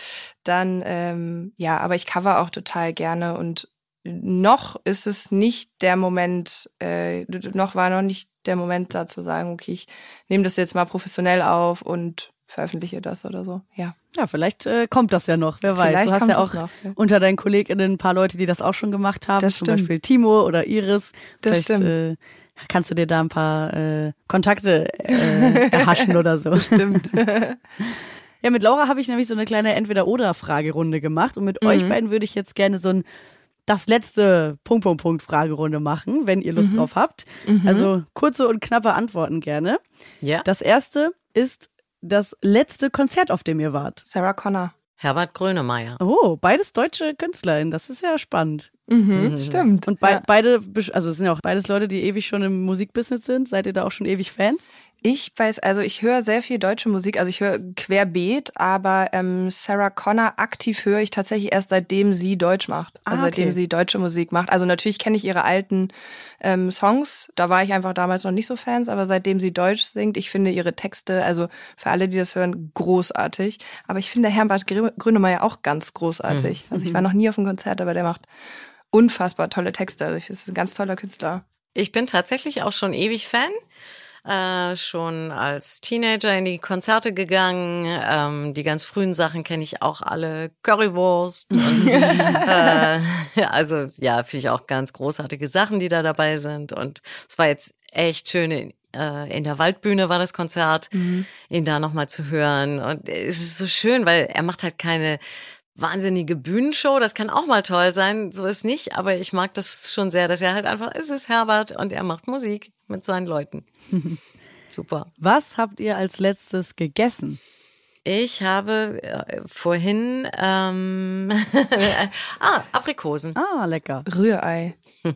Dann, ähm, ja, aber ich cover auch total gerne und noch ist es nicht der Moment, äh, noch war noch nicht der Moment da zu sagen, okay, ich nehme das jetzt mal professionell auf und veröffentliche das oder so. Ja. Ja, vielleicht äh, kommt das ja noch, wer weiß. Vielleicht Du hast ja auch noch, ja. unter deinen KollegInnen ein paar Leute, die das auch schon gemacht haben. Das Zum stimmt. Beispiel Timo oder Iris. Das Vielleicht äh, kannst du dir da ein paar äh, Kontakte äh, erhaschen oder so. Stimmt. Ja, mit Laura habe ich nämlich so eine kleine Entweder-Oder-Fragerunde gemacht. Und mit Mhm. euch beiden würde ich jetzt gerne so ein das letzte Punkt, Punkt, Punkt Fragerunde machen, wenn ihr Lust Mhm. drauf habt. Also kurze und knappe Antworten gerne. Ja. Das erste ist das letzte Konzert, auf dem ihr wart. Sarah Connor. Herbert Grönemeyer. Oh, beides deutsche KünstlerInnen, das ist ja spannend. Mhm, stimmt. Und be ja. beide, also es sind ja auch beides Leute, die ewig schon im Musikbusiness sind. Seid ihr da auch schon ewig Fans? Ich weiß, also ich höre sehr viel deutsche Musik, also ich höre querbeet, aber ähm, Sarah Connor aktiv höre ich tatsächlich erst seitdem sie Deutsch macht. Ah, Also seitdem okay. sie deutsche Musik macht. Also natürlich kenne ich ihre alten ähm, Songs, da war ich einfach damals noch nicht so Fans, aber seitdem sie Deutsch singt, ich finde ihre Texte, also für alle, die das hören, großartig. Aber ich finde Herbert Gr- Grönemeyer auch ganz großartig. Also ich war noch nie auf einem Konzert, aber der macht unfassbar tolle Texte. Also ich, ist ein ganz toller Künstler. Ich bin tatsächlich auch schon ewig Fan. Äh, schon als Teenager in die Konzerte gegangen. Ähm, die ganz frühen Sachen kenne ich auch alle. Currywurst. Und, äh, also ja, finde ich auch ganz großartige Sachen, die da dabei sind. Und es war jetzt echt schön. In, äh, in der Waldbühne war das Konzert, ihn da nochmal zu hören. Und es ist so schön, weil er macht halt keine wahnsinnige Bühnenshow, das kann auch mal toll sein, so ist nicht, aber ich mag das schon sehr, dass er halt einfach, es ist Herbert und er macht Musik mit seinen Leuten. Super. Was habt ihr als letztes gegessen? Ich habe äh, vorhin ähm, ah, Aprikosen. Ah, lecker. Rührei.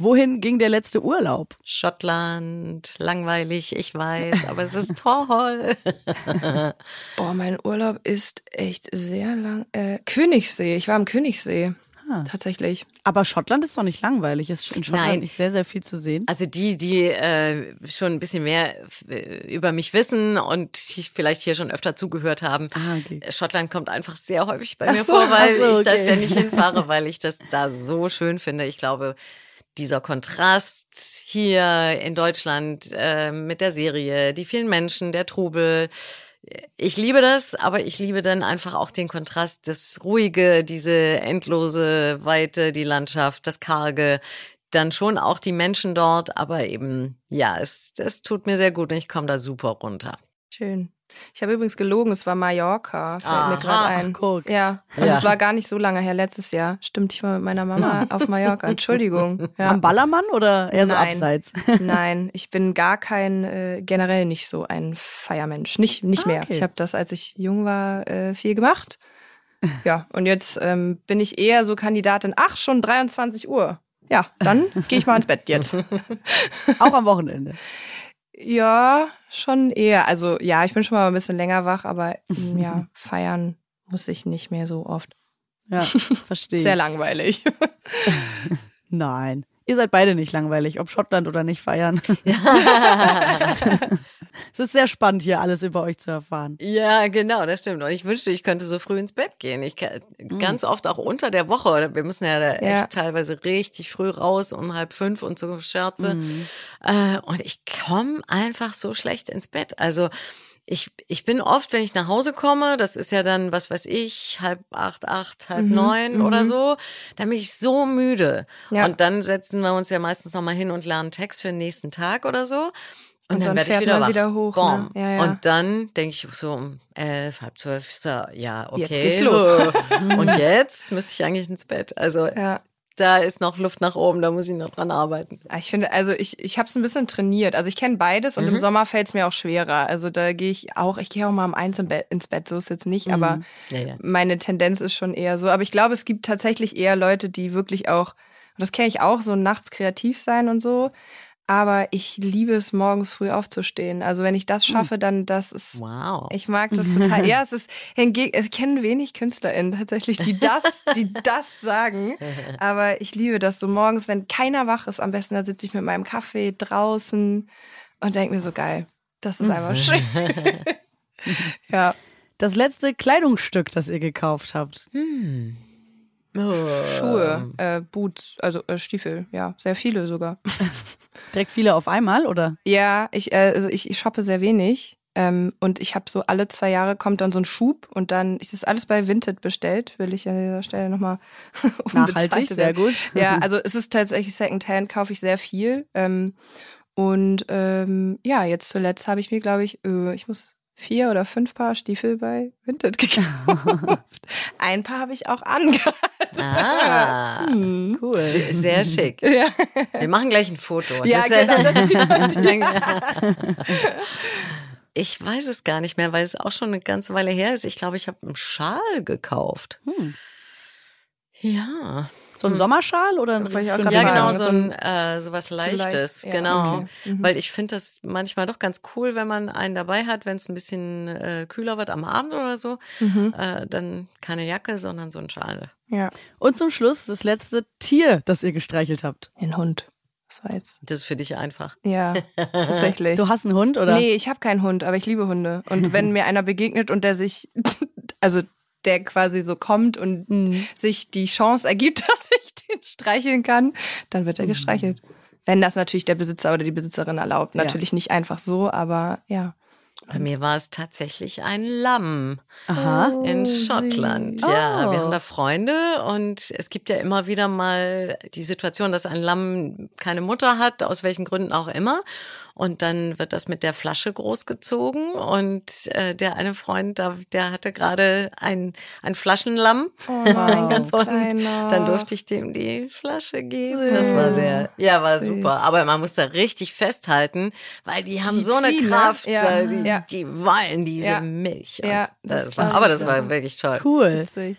Wohin ging der letzte Urlaub? Schottland, langweilig, ich weiß, aber es ist toll. Boah, mein Urlaub ist echt sehr lang. Äh, Königssee. Ich war am Königssee. Ah. Tatsächlich. Aber Schottland ist doch nicht langweilig. Ist in Schottland Nein. nicht sehr, sehr viel zu sehen? Also die, die äh, schon ein bisschen mehr äh, über mich wissen und ich vielleicht hier schon öfter zugehört haben. Ah, okay. Schottland kommt einfach sehr häufig bei mir so, vor, weil ach so, ich da okay. ständig hinfahre, weil ich das da so schön finde. Ich glaube, dieser Kontrast hier in Deutschland äh, mit der Serie, die vielen Menschen, der Trubel. Ich liebe das, aber ich liebe dann einfach auch den Kontrast, das Ruhige, diese endlose Weite, die Landschaft, das Karge, dann schon auch die Menschen dort, aber eben, ja, es, es tut mir sehr gut und ich komme da super runter. Schön. Ich habe übrigens gelogen, es war Mallorca, fällt Aha. mir gerade ein. Ach, guck. Ja, und Ja. es war gar nicht so lange her, letztes Jahr. Stimmt, ich war mit meiner Mama auf Mallorca. Entschuldigung. Ja. Am Ballermann oder eher so Nein. abseits? Nein, ich bin gar kein, äh, generell nicht so ein Feiermensch. Nicht, nicht Ah, mehr. okay. Ich habe das, als ich jung war, äh, viel gemacht. Ja, und jetzt ähm, bin ich eher so Kandidatin, ach, schon 23 Uhr. Ja, dann gehe ich mal ins Bett jetzt. Auch am Wochenende. Ja, schon eher. Also ja, ich bin schon mal ein bisschen länger wach, aber ja, feiern muss ich nicht mehr so oft. Ja, verstehe. Sehr langweilig. Nein. Ihr seid beide nicht langweilig, ob Schottland oder nicht feiern. es ist sehr spannend, hier alles über euch zu erfahren. Ja, genau, das stimmt. Und ich wünschte, ich könnte so früh ins Bett gehen. Ich kann, ganz oft auch unter der Woche. Oder wir müssen ja da Mhm. Ja. echt teilweise richtig früh raus, um halb fünf und so Scherze. Mhm. Und ich komme einfach so schlecht ins Bett. Also ich, ich bin oft, wenn ich nach Hause komme, das ist ja dann, was weiß ich, halb acht, acht, halb Mhm, neun mhm. oder so, dann bin ich so müde. Ja. Und dann setzen wir uns ja meistens nochmal hin und lernen Text für den nächsten Tag oder so. Und, Und dann, dann werde ich wieder wach. wieder hoch, ne? Ja, ja. Und dann denke ich so um elf, halb zwölf, so, ja, okay. Jetzt geht's los. und jetzt müsste ich eigentlich ins Bett. Also Ja. Da ist noch Luft nach oben, da muss ich noch dran arbeiten. Ich finde, also ich, ich habe es ein bisschen trainiert. Also ich kenne beides und Mhm. im Sommer fällt es mir auch schwerer. Also da gehe ich auch, ich gehe auch mal um eins ins Bett, so ist jetzt nicht, aber Ja, ja. meine Tendenz ist schon eher so. Aber ich glaube, es gibt tatsächlich eher Leute, die wirklich auch, und das kenne ich auch, so nachts kreativ sein und so. Aber ich liebe es, morgens früh aufzustehen. Also wenn ich das schaffe, dann das ist Wow. Ich mag das total. Ja, es ist hingegen, ich kenne wenig KünstlerInnen tatsächlich, die das, die das sagen. Aber ich liebe das so morgens, wenn keiner wach ist. Am besten da sitze ich mit meinem Kaffee draußen und denke mir so geil. Das ist einfach schön. ja. Das letzte Kleidungsstück, das ihr gekauft habt. Hm. Schuhe, äh, Boots, also äh, Stiefel, ja, sehr viele sogar. Direkt viele auf einmal, oder? Ja, ich, äh, also ich, ich shoppe sehr wenig. Ähm, und ich habe so alle zwei Jahre kommt dann so ein Schub und dann ist das alles bei Vinted bestellt, will ich an dieser Stelle nochmal Nachhaltig, sehr gut. Ja, also es ist tatsächlich Secondhand, kaufe ich sehr viel. Ähm, und ähm, ja, jetzt zuletzt habe ich mir, glaube ich, äh, ich muss vier oder fünf Paar Stiefel bei Vinted gekauft. Ein paar habe ich auch angehabt. Ah, Hm. Cool. sehr schick. Ja. Wir machen gleich ein Foto. Ja, Das- genau, das Ich weiß es gar nicht mehr, weil es auch schon eine ganze Weile her ist. Ich glaube, ich habe einen Schal gekauft. Hm. Ja. So ein Sommerschal oder ein Ja, genau, Winter? so So ein äh, sowas leicht, Leichtes, ja, genau. okay. Mhm. Weil ich finde das manchmal doch ganz cool, wenn man einen dabei hat, wenn es ein bisschen äh, kühler wird am Abend oder so. Mhm. Äh, dann keine Jacke, sondern so ein Schal. Ja, Und zum Schluss das letzte Tier, das ihr gestreichelt habt. ein Hund. Das war jetzt. Das ist für dich einfach. Ja, tatsächlich. Du hast einen Hund oder? Nee, ich habe keinen Hund, aber ich liebe Hunde. Und wenn mir einer begegnet und der sich, also der quasi so kommt und Mhm. sich die Chance ergibt, dass ich den streicheln kann, dann wird er Mhm. gestreichelt. Wenn das natürlich der Besitzer oder die Besitzerin erlaubt. Ja. Natürlich nicht einfach so, aber ja. Bei mir war es tatsächlich ein Lamm Aha. in Schottland. Ja, Oh. wir haben da Freunde und es gibt ja immer wieder mal die Situation, dass ein Lamm keine Mutter hat, aus welchen Gründen auch immer. Und dann wird das mit der Flasche großgezogen und äh, der eine Freund, da, der hatte gerade ein, ein Flaschenlamm. Oh nein, ganz Und kleiner. dann durfte ich dem die Flasche geben. Das war sehr, ja, war Süß. super. Aber man muss da richtig festhalten, weil die haben Die so eine ziehen, ne? Kraft, Ja. äh, die, Ja. die wollen diese Ja. Milch. Ja, das das war, aber das war wirklich toll. Cool. Witzig.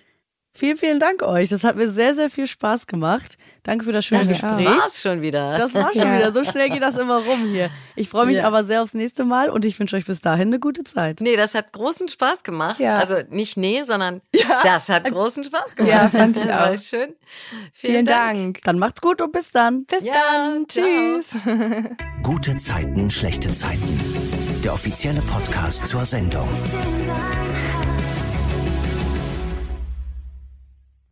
Vielen, vielen Dank euch. Das hat mir sehr, sehr viel Spaß gemacht. Danke für das schöne Danke Gespräch. War's schon wieder. Das war schon Ja. wieder. So schnell geht das immer rum hier. Ich freue mich Ja. aber sehr aufs nächste Mal und ich wünsche euch bis dahin eine gute Zeit. Nee, das hat großen Spaß gemacht. Ja. Also nicht nee, sondern das hat großen Spaß gemacht. Ja, fand ich War auch. schön. Vielen Dank. Dann macht's gut und bis dann. Bis Ja, dann. Tschüss. Gute Zeiten, schlechte Zeiten. Der offizielle Podcast zur Sendung.